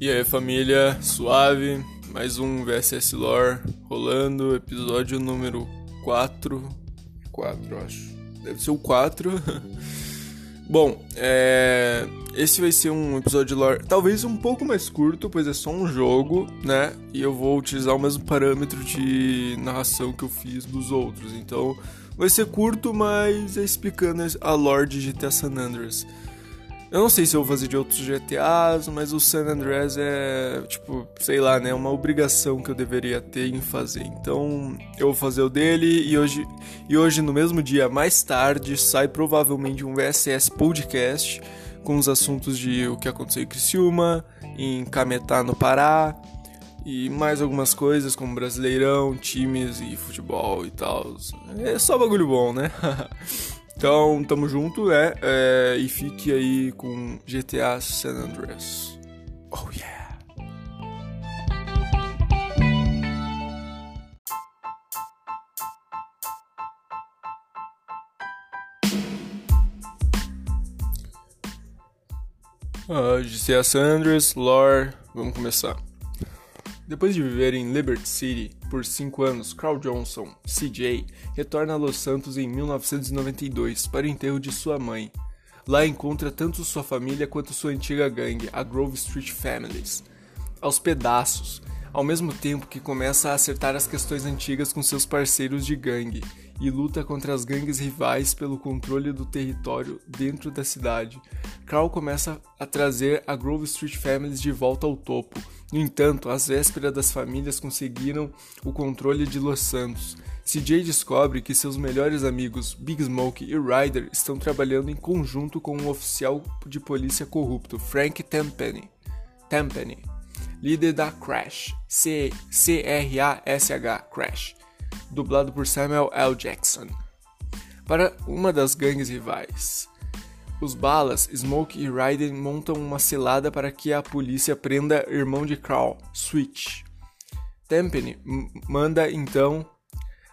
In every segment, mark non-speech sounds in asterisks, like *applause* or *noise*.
E aí família, suave, mais um VSS Lore rolando, episódio número 4. 4, acho. Deve ser o 4. *laughs* Bom, é... esse vai ser um episódio de lore talvez um pouco mais curto, pois é só um jogo, né? E eu vou utilizar o mesmo parâmetro de narração que eu fiz dos outros. Então vai ser curto, mas é explicando a lore de GTA San Andreas. Eu não sei se eu vou fazer de outros GTAs, mas o San Andreas é, tipo, sei lá, né? Uma obrigação que eu deveria ter em fazer. Então, eu vou fazer o dele e hoje, e hoje no mesmo dia, mais tarde, sai provavelmente um VSS Podcast com os assuntos de o que aconteceu em Criciúma, em Cametá, no Pará, e mais algumas coisas como Brasileirão, times e futebol e tal. É só bagulho bom, né? *laughs* Então, tamo junto, é, é, e fique aí com GTA San Andreas. Oh yeah! Uh, GTA San Andreas, lore, vamos começar. Depois de viver em Liberty City por cinco anos, Carl Johnson, CJ, retorna a Los Santos em 1992 para o enterro de sua mãe. Lá encontra tanto sua família quanto sua antiga gangue, a Grove Street Families, aos pedaços, ao mesmo tempo que começa a acertar as questões antigas com seus parceiros de gangue e luta contra as gangues rivais pelo controle do território dentro da cidade. Carl começa a trazer a Grove Street Families de volta ao topo. No entanto, às vésperas das famílias conseguiram o controle de Los Santos. CJ descobre que seus melhores amigos, Big Smoke e Ryder, estão trabalhando em conjunto com um oficial de polícia corrupto, Frank Tampany. Tampany líder da Crash, C-R-A-S-H, Crash, dublado por Samuel L. Jackson, para uma das gangues rivais. Os Balas, Smoke e Raiden montam uma cilada para que a polícia prenda irmão de Carl, Switch. Tempany manda então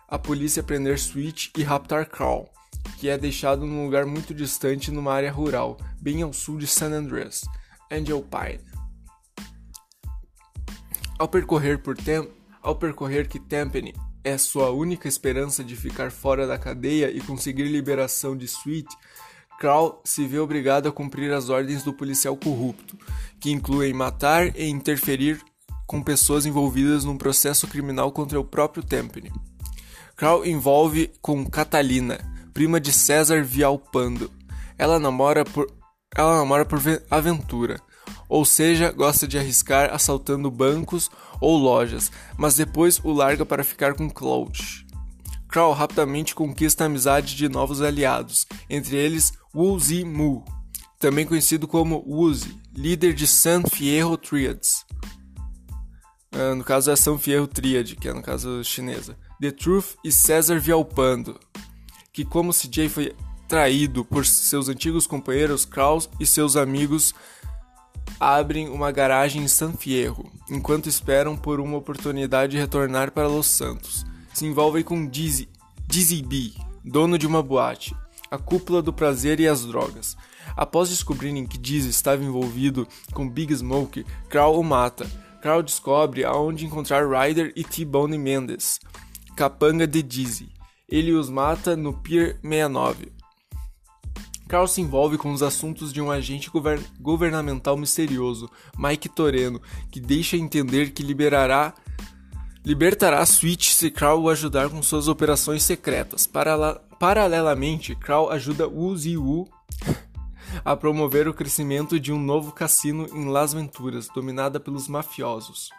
a polícia prender Switch e raptar Carl, que é deixado num lugar muito distante numa área rural, bem ao sul de San Andreas, Angel Pine. Ao percorrer, por Tem ao percorrer que Tempany é sua única esperança de ficar fora da cadeia e conseguir liberação de Sweet, Carl se vê obrigado a cumprir as ordens do policial corrupto, que incluem matar e interferir com pessoas envolvidas num processo criminal contra o próprio Tempany. Carl envolve com Catalina, prima de César Vialpando. Ela namora por ela namora por aventura, ou seja, gosta de arriscar assaltando bancos ou lojas, mas depois o larga para ficar com Cloud. Crow rapidamente conquista a amizade de novos aliados, entre eles Wu Zi Mu, também conhecido como Wuzi, líder de San Fierro Triads. Uh, no caso é San Fierro Triad, que é no caso chinesa. The Truth e César Vialpando, que como CJ foi traído por seus antigos companheiros Kraus e seus amigos abrem uma garagem em San Fierro, enquanto esperam por uma oportunidade de retornar para Los Santos. Se envolvem com Dizzy, Dizzy B, dono de uma boate, a cúpula do prazer e as drogas. Após descobrirem que Dizzy estava envolvido com Big Smoke, Carl o mata. Carl descobre aonde encontrar Ryder e T-Bone Mendes, capanga de Dizzy. Ele os mata no Pier 69. Carl se envolve com os assuntos de um agente govern governamental misterioso, Mike Toreno, que deixa entender que liberará libertará Switch se Carl o ajudar com suas operações secretas. Parala paralelamente, Carl ajuda Wu Ziwu *laughs* a promover o crescimento de um novo cassino em Las Venturas, dominada pelos mafiosos.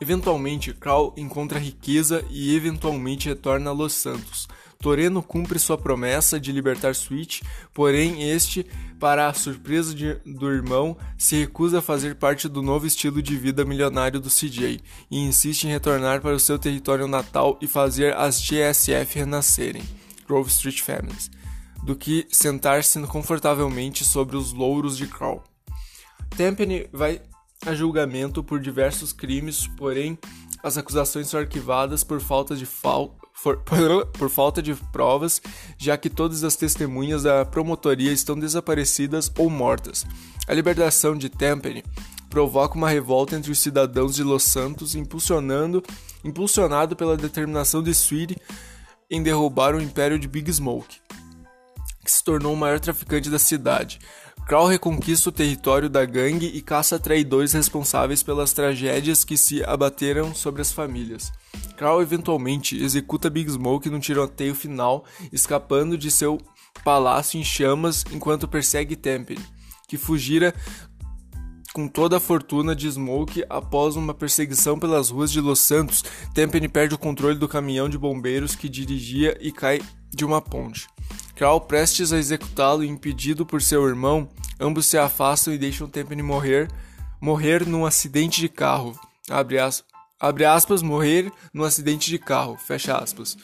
Eventualmente, Carl encontra riqueza e eventualmente retorna a Los Santos, Toreno cumpre sua promessa de libertar Switch, porém este, para a surpresa de, do irmão, se recusa a fazer parte do novo estilo de vida milionário do CJ e insiste em retornar para o seu território natal e fazer as GSF renascerem, Grove Street Families, do que sentar-se confortavelmente sobre os louros de Carl. Tempany vai a julgamento por diversos crimes, porém as acusações são arquivadas por falta de falta *laughs* por, falta de provas, já que todas as testemunhas da promotoria estão desaparecidas ou mortas. A libertação de Tempany provoca uma revolta entre os cidadãos de Los Santos, impulsionando, impulsionado pela determinação de Sweet em derrubar o império de Big Smoke, que se tornou o maior traficante da cidade. Crow reconquista o território da gangue e caça traidores responsáveis pelas tragédias que se abateram sobre as famílias. Crow eventualmente executa Big Smoke no tiroteio final, escapando de seu palácio em chamas enquanto persegue Temple, que fugira com toda a fortuna de Smoke após uma perseguição pelas ruas de Los Santos. Temple perde o controle do caminhão de bombeiros que dirigia e cai de uma ponte. Crow, prestes a executá-lo e impedido por seu irmão, ambos se afastam e deixam Temple morrer, morrer num acidente de carro. Abre, as, abre aspas, morrer num acidente de carro. Fecha aspas.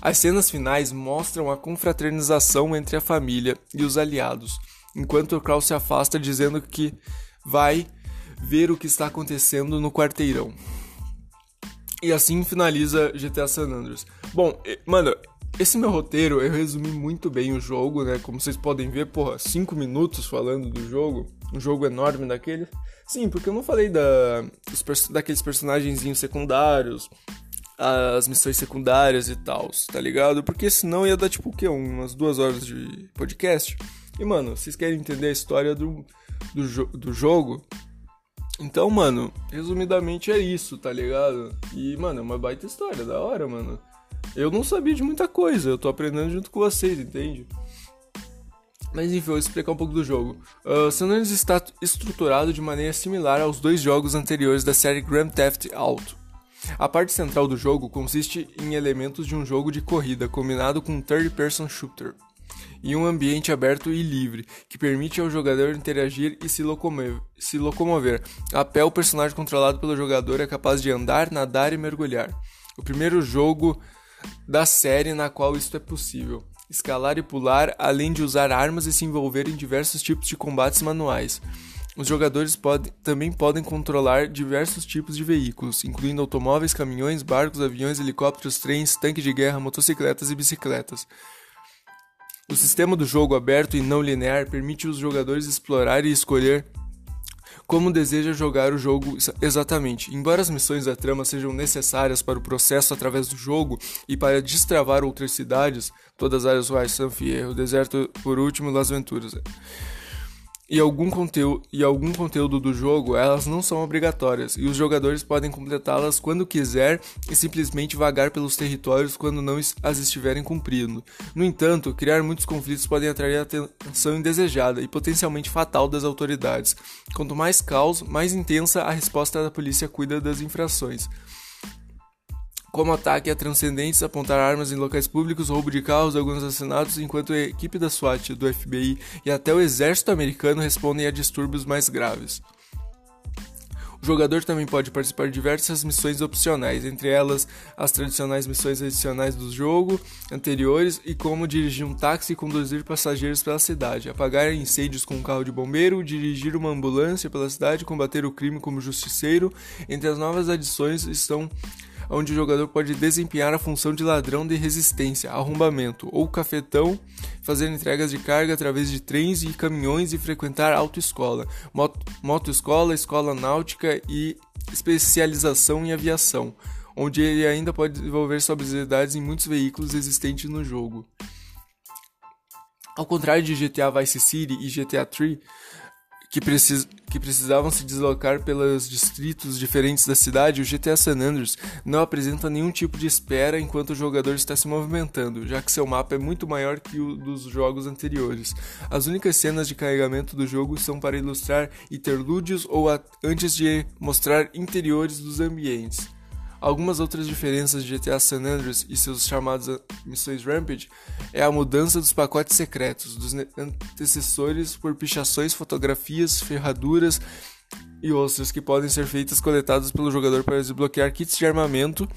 As cenas finais mostram a confraternização entre a família e os aliados, enquanto Crow se afasta dizendo que vai ver o que está acontecendo no quarteirão. E assim finaliza GTA San Andreas. Bom, mano, esse meu roteiro eu resumi muito bem o jogo, né? Como vocês podem ver, porra, 5 minutos falando do jogo, um jogo enorme daquele. Sim, porque eu não falei da, dos, daqueles personagens secundários, as missões secundárias e tal, tá ligado? Porque senão ia dar tipo o quê? Umas duas horas de podcast. E mano, vocês querem entender a história do, do, jo do jogo? Então, mano, resumidamente é isso, tá ligado? E, mano, é uma baita história, da hora, mano. Eu não sabia de muita coisa, eu tô aprendendo junto com vocês, entende? Mas enfim, vou explicar um pouco do jogo. Uh, San Andreas está estruturado de maneira similar aos dois jogos anteriores da série Grand Theft Auto. A parte central do jogo consiste em elementos de um jogo de corrida combinado com um third-person shooter e um ambiente aberto e livre, que permite ao jogador interagir e se locomover. Se locomover. A pé, o personagem controlado pelo jogador é capaz de andar, nadar e mergulhar. O primeiro jogo da série na qual isto é possível. Escalar e pular, além de usar armas e se envolver em diversos tipos de combates manuais. Os jogadores pode, também podem controlar diversos tipos de veículos, incluindo automóveis, caminhões, barcos, aviões, helicópteros, trens, tanques de guerra, motocicletas e bicicletas. O sistema do jogo aberto e não linear permite os jogadores explorar e escolher como deseja jogar o jogo exatamente. Embora as missões da trama sejam necessárias para o processo através do jogo e para destravar outras cidades, todas as áreas rurais, San Fierro, deserto por último, Las Venturas e algum, conteúdo, e algum conteúdo do jogo, elas não são obrigatórias, e os jogadores podem completá-las quando quiser e simplesmente vagar pelos territórios quando não as estiverem cumprindo. No entanto, criar muitos conflitos podem atrair atenção indesejada e potencialmente fatal das autoridades. Quanto mais caos, mais intensa a resposta da polícia cuida das infrações como ataque a transcendentes, apontar armas em locais públicos, roubo de carros, alguns assassinatos, enquanto a equipe da SWAT, do FBI e até o exército americano respondem a distúrbios mais graves. O jogador também pode participar de diversas missões opcionais, entre elas as tradicionais missões adicionais do jogo anteriores e como dirigir um táxi e conduzir passageiros pela cidade, apagar incêndios com um carro de bombeiro, dirigir uma ambulância pela cidade, combater o crime como justiceiro. Entre as novas adições estão onde o jogador pode desempenhar a função de ladrão de resistência, arrombamento ou cafetão, fazer entregas de carga através de trens e caminhões e frequentar autoescola, motoescola, escola náutica e especialização em aviação, onde ele ainda pode desenvolver suas habilidades em muitos veículos existentes no jogo. Ao contrário de GTA Vice City e GTA 3, que, precis, que precisavam se deslocar pelos distritos diferentes da cidade, o GTA San Andreas não apresenta nenhum tipo de espera enquanto o jogador está se movimentando, já que seu mapa é muito maior que o dos jogos anteriores. As únicas cenas de carregamento do jogo são para ilustrar interlúdios ou antes de mostrar interiores dos ambientes. Algumas outras diferenças de GTA San Andreas e seus chamados missões Rampage é a mudança dos pacotes secretos dos antecessores por pichações, fotografias, ferraduras e ostras que podem ser feitas coletadas pelo jogador para desbloquear kits de armamento.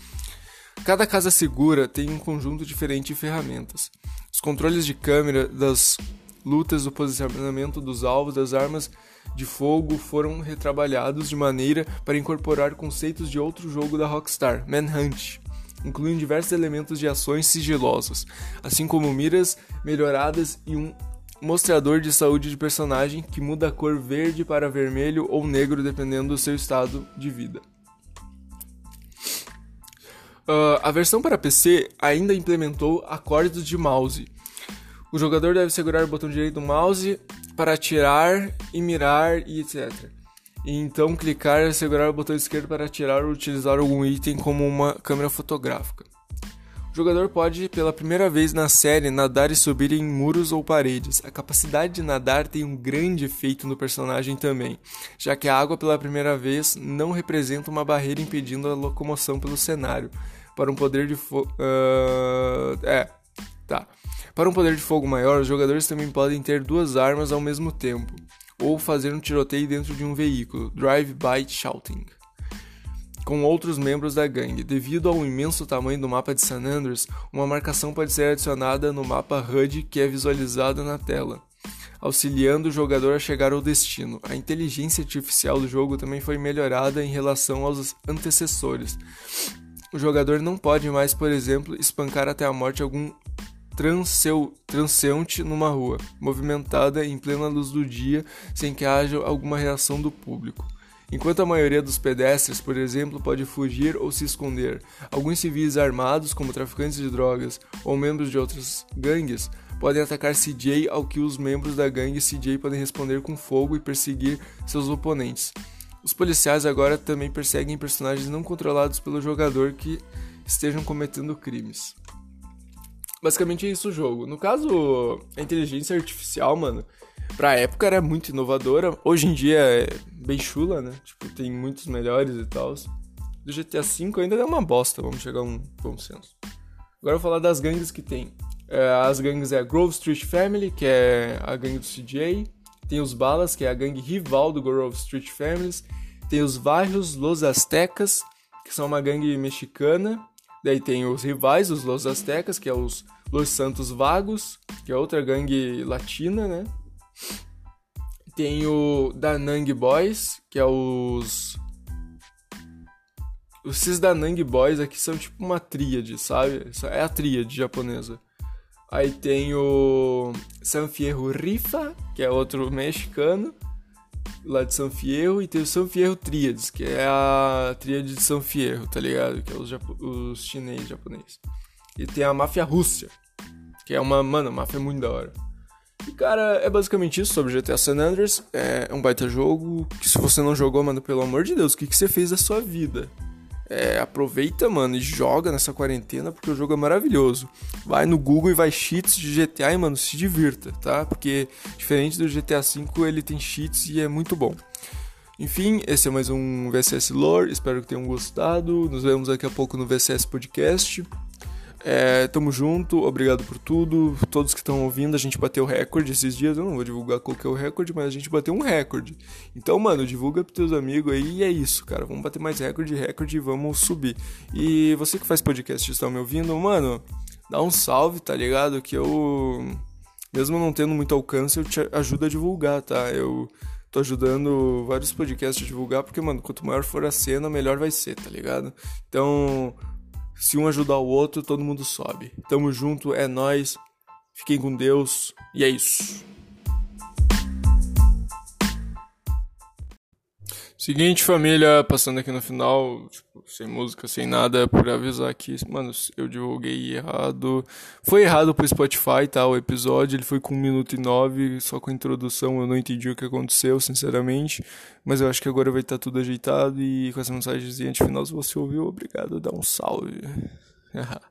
Cada casa segura tem um conjunto diferente de ferramentas. Os controles de câmera das lutas, do posicionamento dos alvos, das armas de fogo foram retrabalhados de maneira para incorporar conceitos de outro jogo da Rockstar, Manhunt, incluindo diversos elementos de ações sigilosas, assim como miras melhoradas e um mostrador de saúde de personagem que muda a cor verde para vermelho ou negro dependendo do seu estado de vida. Uh, a versão para PC ainda implementou acordes de mouse. O jogador deve segurar o botão direito do mouse para atirar e mirar e etc. E então clicar e segurar o botão esquerdo para atirar ou utilizar algum item como uma câmera fotográfica. O jogador pode, pela primeira vez na série, nadar e subir em muros ou paredes. A capacidade de nadar tem um grande efeito no personagem também, já que a água pela primeira vez não representa uma barreira impedindo a locomoção pelo cenário. Para um poder de fogo. Uh... É, tá. Para um poder de fogo maior, os jogadores também podem ter duas armas ao mesmo tempo, ou fazer um tiroteio dentro de um veículo, drive-by shouting com outros membros da gangue. Devido ao imenso tamanho do mapa de San Andreas, uma marcação pode ser adicionada no mapa HUD que é visualizada na tela, auxiliando o jogador a chegar ao destino. A inteligência artificial do jogo também foi melhorada em relação aos antecessores. O jogador não pode mais, por exemplo, espancar até a morte algum transeu, transeunte numa rua, movimentada em plena luz do dia, sem que haja alguma reação do público. Enquanto a maioria dos pedestres, por exemplo, pode fugir ou se esconder, alguns civis armados, como traficantes de drogas ou membros de outras gangues, podem atacar CJ, ao que os membros da gangue CJ podem responder com fogo e perseguir seus oponentes. Os policiais agora também perseguem personagens não controlados pelo jogador que estejam cometendo crimes. Basicamente é isso o jogo. No caso, a inteligência artificial, mano, pra época era muito inovadora. Hoje em dia é bem chula, né? Tipo, tem muitos melhores e tal. Do GTA V ainda é uma bosta, vamos chegar a um bom senso. Agora eu vou falar das gangues que tem. É, as gangues é a Grove Street Family, que é a gangue do CJ. Tem os Balas, que é a gangue rival do Grove Street Families. Tem os Varrios Los Aztecas, que são uma gangue mexicana. Daí tem os rivais, os Los Aztecas, que é os Los Santos Vagos, que é outra gangue latina, né? Tem o Danang Boys, que é os. Os Danang Boys aqui são tipo uma tríade, sabe? É a tríade japonesa. Aí tem o San Fierro Rifa, que é outro mexicano, lá de San Fierro. E tem o San Fierro Tríades, que é a tríade de San Fierro, tá ligado? Que é os, os chinês japoneses. E tem a máfia Rússia, que é uma, mano, máfia muito da hora. E, cara, é basicamente isso sobre GTA San Andreas. É um baita jogo que se você não jogou, mano, pelo amor de Deus, o que, que você fez da sua vida? É, aproveita, mano, e joga nessa quarentena, porque o jogo é maravilhoso. Vai no Google e vai cheats de GTA e, mano, se divirta, tá? Porque, diferente do GTA V, ele tem cheats e é muito bom. Enfim, esse é mais um VSS Lore, espero que tenham gostado. Nos vemos daqui a pouco no VSS Podcast. É, tamo junto, obrigado por tudo. Todos que estão ouvindo, a gente bateu recorde esses dias. Eu não vou divulgar qual que é o recorde, mas a gente bateu um recorde. Então, mano, divulga pros teus amigos aí e é isso, cara. Vamos bater mais recorde, recorde e vamos subir. E você que faz podcast e está me ouvindo, mano, dá um salve, tá ligado? Que eu, mesmo não tendo muito alcance, eu te ajudo a divulgar, tá? Eu tô ajudando vários podcasts a divulgar, porque, mano, quanto maior for a cena, melhor vai ser, tá ligado? Então se um ajudar o outro, todo mundo sobe. Tamo junto, é nós. Fiquem com Deus e é isso. Seguinte, família, passando aqui no final, tipo, sem música, sem nada, por avisar que, mano, eu divulguei errado. Foi errado pro Spotify, tá? O episódio, ele foi com 1 minuto e 9, só com a introdução, eu não entendi o que aconteceu, sinceramente. Mas eu acho que agora vai estar tá tudo ajeitado e com essa mensagem de final, se você ouviu, obrigado, dá um salve. *laughs*